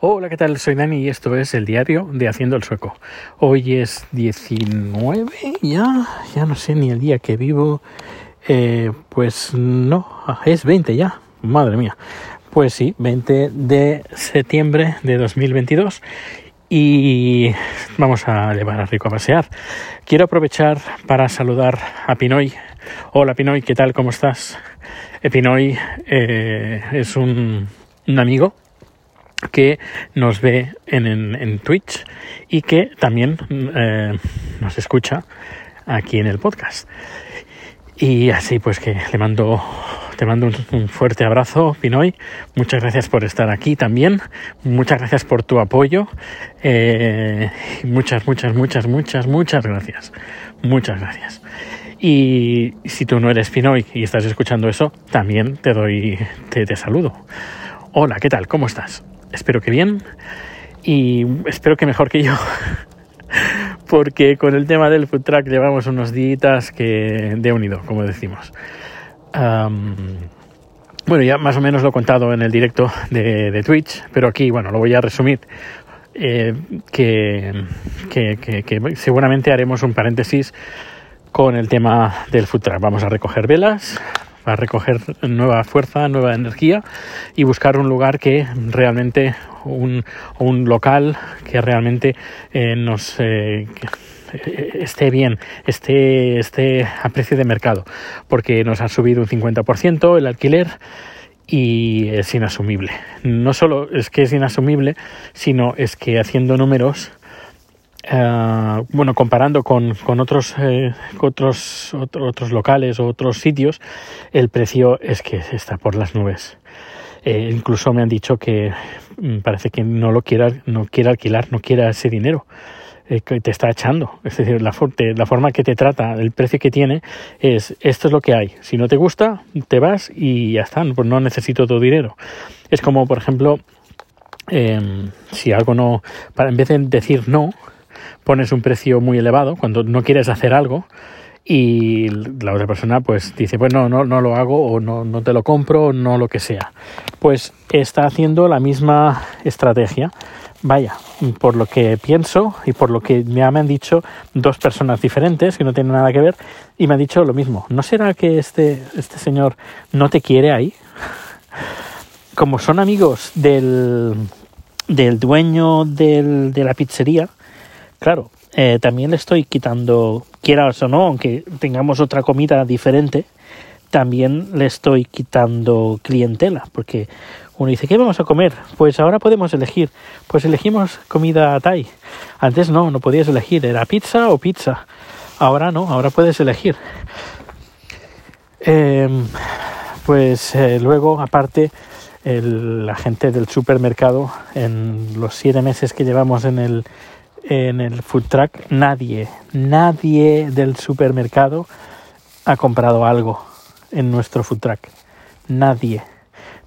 Hola, ¿qué tal? Soy Dani y esto es el diario de Haciendo el Sueco. Hoy es 19 ya, ya no sé ni el día que vivo. Eh, pues no, es 20 ya, madre mía. Pues sí, 20 de septiembre de 2022 y vamos a llevar a Rico a pasear. Quiero aprovechar para saludar a Pinoy. Hola Pinoy, ¿qué tal? ¿Cómo estás? Eh, Pinoy eh, es un, un amigo que nos ve en, en, Twitch y que también eh, nos escucha aquí en el podcast. Y así pues que le mando, te mando un, fuerte abrazo, Pinoy. Muchas gracias por estar aquí también. Muchas gracias por tu apoyo. Eh, muchas, muchas, muchas, muchas, muchas gracias. Muchas gracias. Y si tú no eres Pinoy y estás escuchando eso, también te doy, te, te saludo. Hola, ¿qué tal? ¿Cómo estás? Espero que bien y espero que mejor que yo. Porque con el tema del food truck llevamos unos días que de unido, como decimos. bueno, ya más o menos lo he contado en el directo de, Twitch, pero aquí, bueno, lo voy a resumir. Eh, que, que, seguramente haremos un paréntesis con el tema del food truck. Vamos a recoger velas, recoger nueva fuerza, nueva energía y buscar un lugar que realmente, un, un local que realmente eh, nos eh, esté bien, esté, esté a precio de mercado, porque nos ha subido un 50% el alquiler y es inasumible. No solo es que es inasumible, sino es que haciendo números Uh, bueno, comparando con, con otros, eh, otros, otros locales o otros sitios, el precio es que está por las nubes. Eh, incluso me han dicho que mm, parece que no lo quiera, no quiere alquilar, no quiera ese dinero eh, que te está echando. Es decir, la, la forma que te trata, el precio que tiene, es esto es lo que hay. Si no te gusta, te vas y ya está, pues no necesito tu dinero. Es como, por ejemplo, em, si algo no, para, en vez de decir no, pones un precio muy elevado cuando no quieres hacer algo y la otra persona pues dice pues no, no, no lo hago o no, no te lo compro o no lo que sea. Pues está haciendo la misma estrategia. Vaya, por lo que pienso y por lo que me han dicho dos personas diferentes que no tienen nada que ver y me han dicho lo mismo. ¿No será que este, este señor no te quiere ahí? Como son amigos del, del dueño del, de la pizzería, Claro, eh, también le estoy quitando, quieras o no, aunque tengamos otra comida diferente, también le estoy quitando clientela, porque uno dice, ¿qué vamos a comer? Pues ahora podemos elegir. Pues elegimos comida Thai. Antes no, no podías elegir, era pizza o pizza. Ahora no, ahora puedes elegir. Em, pues eh, luego, aparte, la gente del supermercado, en los siete meses que llevamos en el, en el food truck, nadie, nadie del supermercado ha comprado algo en nuestro food truck. Nadie.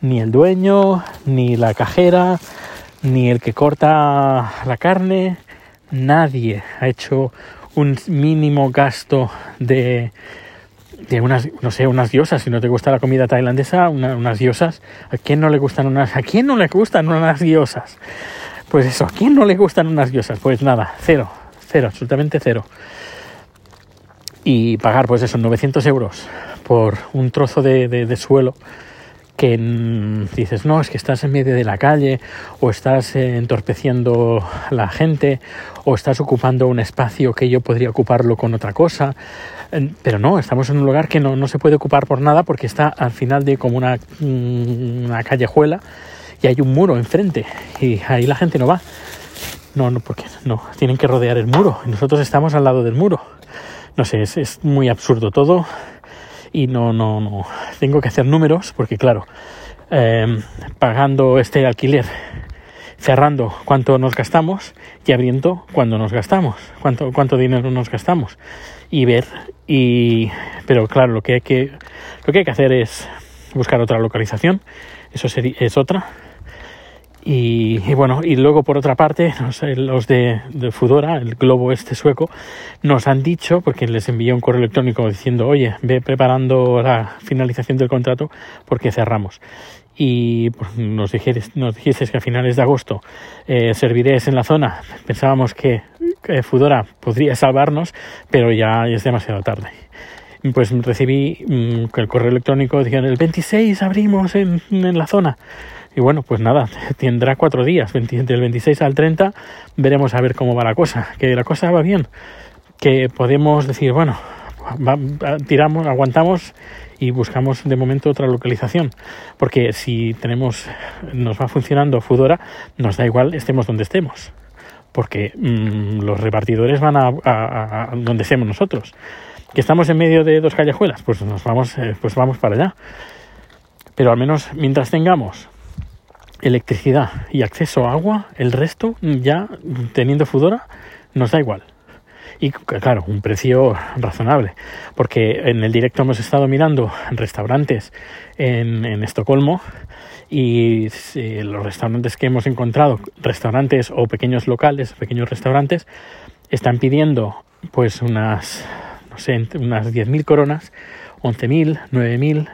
Ni el dueño, ni la cajera, ni el que corta la carne. Nadie ha hecho un mínimo gasto de, de unas, no sé, unas diosas. Si no te gusta la comida tailandesa, unas diosas. ¿A quién no le gustan unas, a quién no le gustan unas diosas? Pues eso, ¿a quién no le gustan unas diosas? Pues nada, cero, cero, absolutamente cero. Y pagar, pues eso, 900 euros por un trozo de, suelo que dices, no, es que estás en medio de la calle, o estás eh, entorpeciendo a la gente, o estás ocupando un espacio que yo podría ocuparlo con otra cosa. Pero no, estamos en un lugar que no, no se puede ocupar por nada porque está al final de como una, mm, una callejuela y hay un muro enfrente. Y ahí la gente no va. No, no, porque no, tienen que rodear el muro. Y nosotros estamos al lado del muro. No sé, es, muy absurdo todo. Y no, no, no, tengo que hacer números porque claro, em, pagando este alquiler, cerrando cuánto nos gastamos y abriendo cuánto nos gastamos, cuánto, cuánto dinero nos gastamos. Y ver y, pero claro, lo que hay que, lo que hay que hacer es buscar otra localización, eso es otra y, bueno, y luego por otra parte, los de, Fudora, el globo este sueco, nos han dicho, porque les envió un correo electrónico diciendo, oye, ve preparando la finalización del contrato porque cerramos. y pues, nos, dijeres, nos que a finales de agosto eh, serviréis en la zona, pensábamos que Fudora podría salvarnos, pero ya es demasiado tarde. Pues recibí mm, el correo electrónico, dijeron el 26 abrimos en la zona. Y bueno, pues nada, tendrá cuatro días, del 26 al 30 veremos a ver cómo va la cosa, que la cosa va bien, que podemos decir, bueno, tiramos, aguantamos y buscamos de momento otra localización, porque si tenemos, nos va funcionando Fudora, nos da igual estemos donde estemos, porque mm, los repartidores van a, donde estemos nosotros. Que estamos en medio de dos callejuelas, pues nos vamos, eh, pues vamos para allá. Pero al menos mientras tengamos electricidad y acceso a agua, el resto ya teniendo Fudora nos da igual. Y claro, un precio razonable, porque en el directo hemos estado mirando restaurantes en, Estocolmo y los restaurantes que hemos encontrado, restaurantes o pequeños locales, pequeños restaurantes, están pidiendo pues unas, no sé, unas 10.000 coronas, 11.000, 9.000,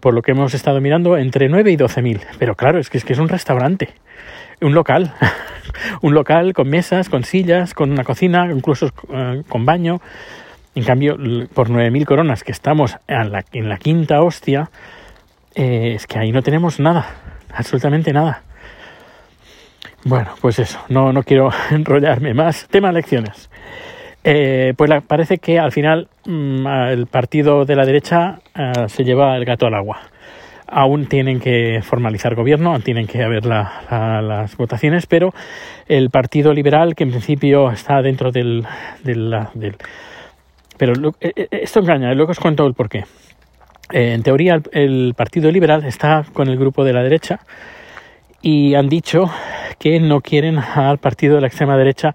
por lo que hemos estado mirando, entre 9 y 12 mil. Pero claro, es que, es que es un restaurante, un local, un local con mesas, con sillas, con una cocina, incluso eh, con baño. En cambio, por 9 mil coronas, que estamos en la, en la quinta hostia, eh, es que ahí no tenemos nada, absolutamente nada. Bueno, pues eso, no, no quiero enrollarme más. Tema lecciones. Eh, pues parece que al final mm, el partido de la derecha eh, se lleva el gato al agua. Aún tienen que formalizar gobierno, aún tienen que haber las votaciones, pero el Partido Liberal, que en principio está dentro del... pero eh, esto engaña, luego os cuento el porqué. en teoría, el Partido Liberal está con el grupo de la derecha y han dicho que no quieren al partido de la extrema derecha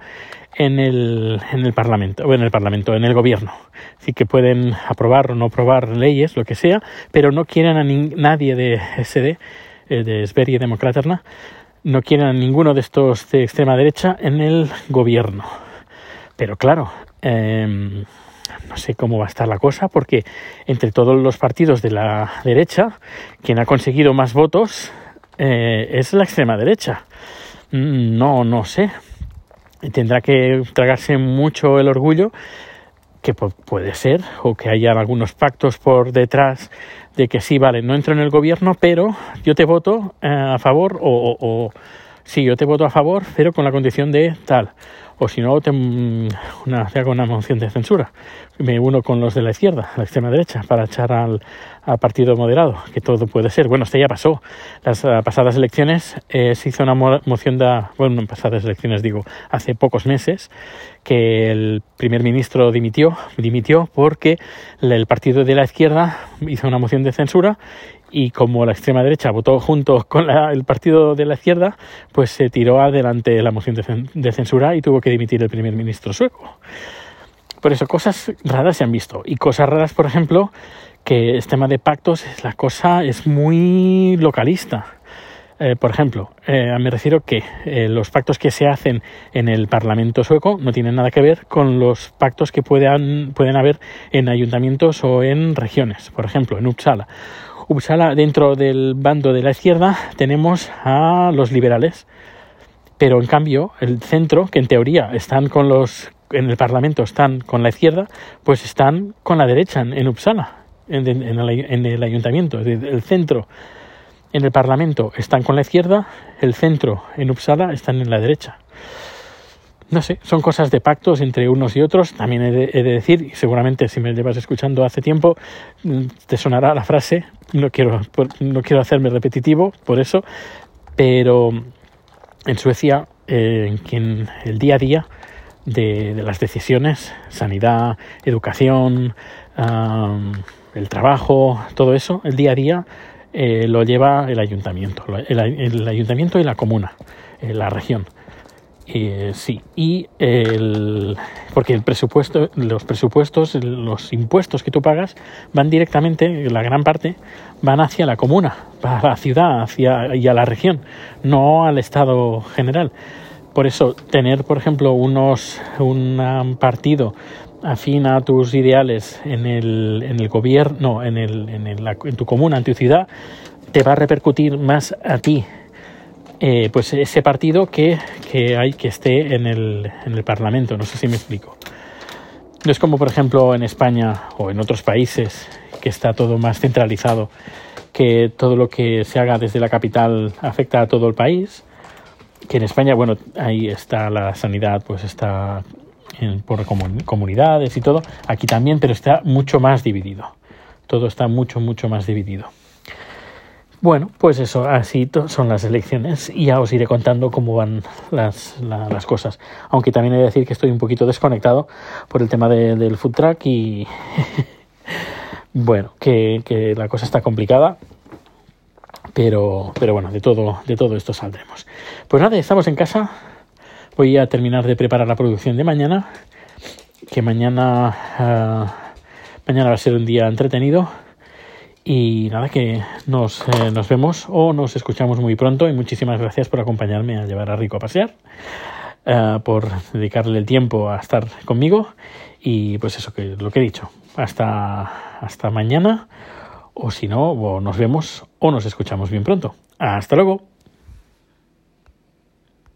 en el, en el Parlamento, en el Parlamento, en el Gobierno. Así que pueden aprobar o no aprobar leyes, lo que sea, pero no quieren a nadie de SD, eh, de Sverige Demokraterna, no quieren a ninguno de estos de extrema derecha en el Gobierno. Pero claro, em, no sé cómo va a estar la cosa, porque entre todos los partidos de la derecha, quien ha conseguido más votos eh, es la extrema derecha. Mm, no, no sé. Tendrá que tragarse mucho el orgullo, que puede ser, o que haya algunos pactos por detrás de que sí, vale, no entro en el gobierno, pero yo te voto eh, a favor, o, o, sí, yo te voto a favor, pero con la condición de tal. O si no, te, mm, una, hago una moción de censura. Me uno con los de la izquierda, la extrema derecha, para echar al, partido moderado, que todo puede ser. Bueno, este ya pasó. Las uh, pasadas elecciones eh, se hizo una moción de, bueno, en pasadas elecciones digo, hace pocos meses, que el primer ministro dimitió, dimitió porque el partido de la izquierda hizo una moción de censura y como la extrema derecha votó junto con la, el partido de la izquierda, pues se tiró adelante la moción de, de censura y tuvo que dimitir el primer ministro sueco. Por eso cosas raras se han visto. Y cosas raras, por ejemplo, que este tema de pactos, la cosa es muy localista. Eh, por ejemplo, eh, me refiero que eh, los pactos que se hacen en el Parlamento sueco no tienen nada que ver con los pactos que puedan, pueden haber en ayuntamientos o en regiones. Por ejemplo, en Uppsala. Uppsala, dentro del bando de la izquierda, tenemos a los liberales. Pero en cambio, el centro, que en teoría están con los en el Parlamento están con la izquierda, pues están con la derecha en Uppsala en, el, ayuntamiento, el centro en el Parlamento están con la izquierda, el centro en Uppsala están en la derecha. No sé, son cosas de pactos entre unos y otros. También he de, decir, y seguramente si me llevas escuchando hace tiempo, mm, te sonará la frase, no quiero, no quiero hacerme repetitivo por eso, pero en Suecia, eh, en el día a día de, las decisiones, sanidad, educación, el trabajo, todo eso, el día a día, eh, lo lleva el ayuntamiento, el, ayuntamiento y la comuna, eh, la región. Eh, sí, y el, porque el presupuesto, los presupuestos, los impuestos que tú pagas van directamente, la gran parte, van hacia la comuna, para la ciudad hacia, y a la región, no al Estado general. Por eso, tener, por ejemplo, unos, un partido afín a tus ideales en el, en el gobierno, en, el, en, el, en tu comuna, en tu ciudad, te va a repercutir más a ti eh, pues ese partido que, que, hay que esté en el, en el Parlamento. No sé si me explico. No es como, por ejemplo, en España o en otros países que está todo más centralizado, que todo lo que se haga desde la capital afecta a todo el país. Que en España, bueno, ahí está la sanidad, pues está por comunidades y todo. Aquí también, pero está mucho más dividido. Todo está mucho, mucho más dividido. Bueno, pues eso, así son las elecciones y ya os iré contando cómo van las, las cosas. Aunque también he de decir que estoy un poquito desconectado por el tema del food track y bueno, que, que, la cosa está complicada. Pero, pero bueno, de todo, de todo esto saldremos. Pues nada, estamos en casa. Voy a terminar de preparar la producción de mañana. Que mañana, uh, mañana va a ser un día entretenido y nada, que nos, eh, nos vemos o nos escuchamos muy pronto y muchísimas gracias por acompañarme a llevar a Rico a pasear, uh, por dedicarle el tiempo a estar conmigo y pues eso que lo que he dicho. Hasta, hasta mañana o si no, nos vemos o nos escuchamos bien pronto. Hasta luego.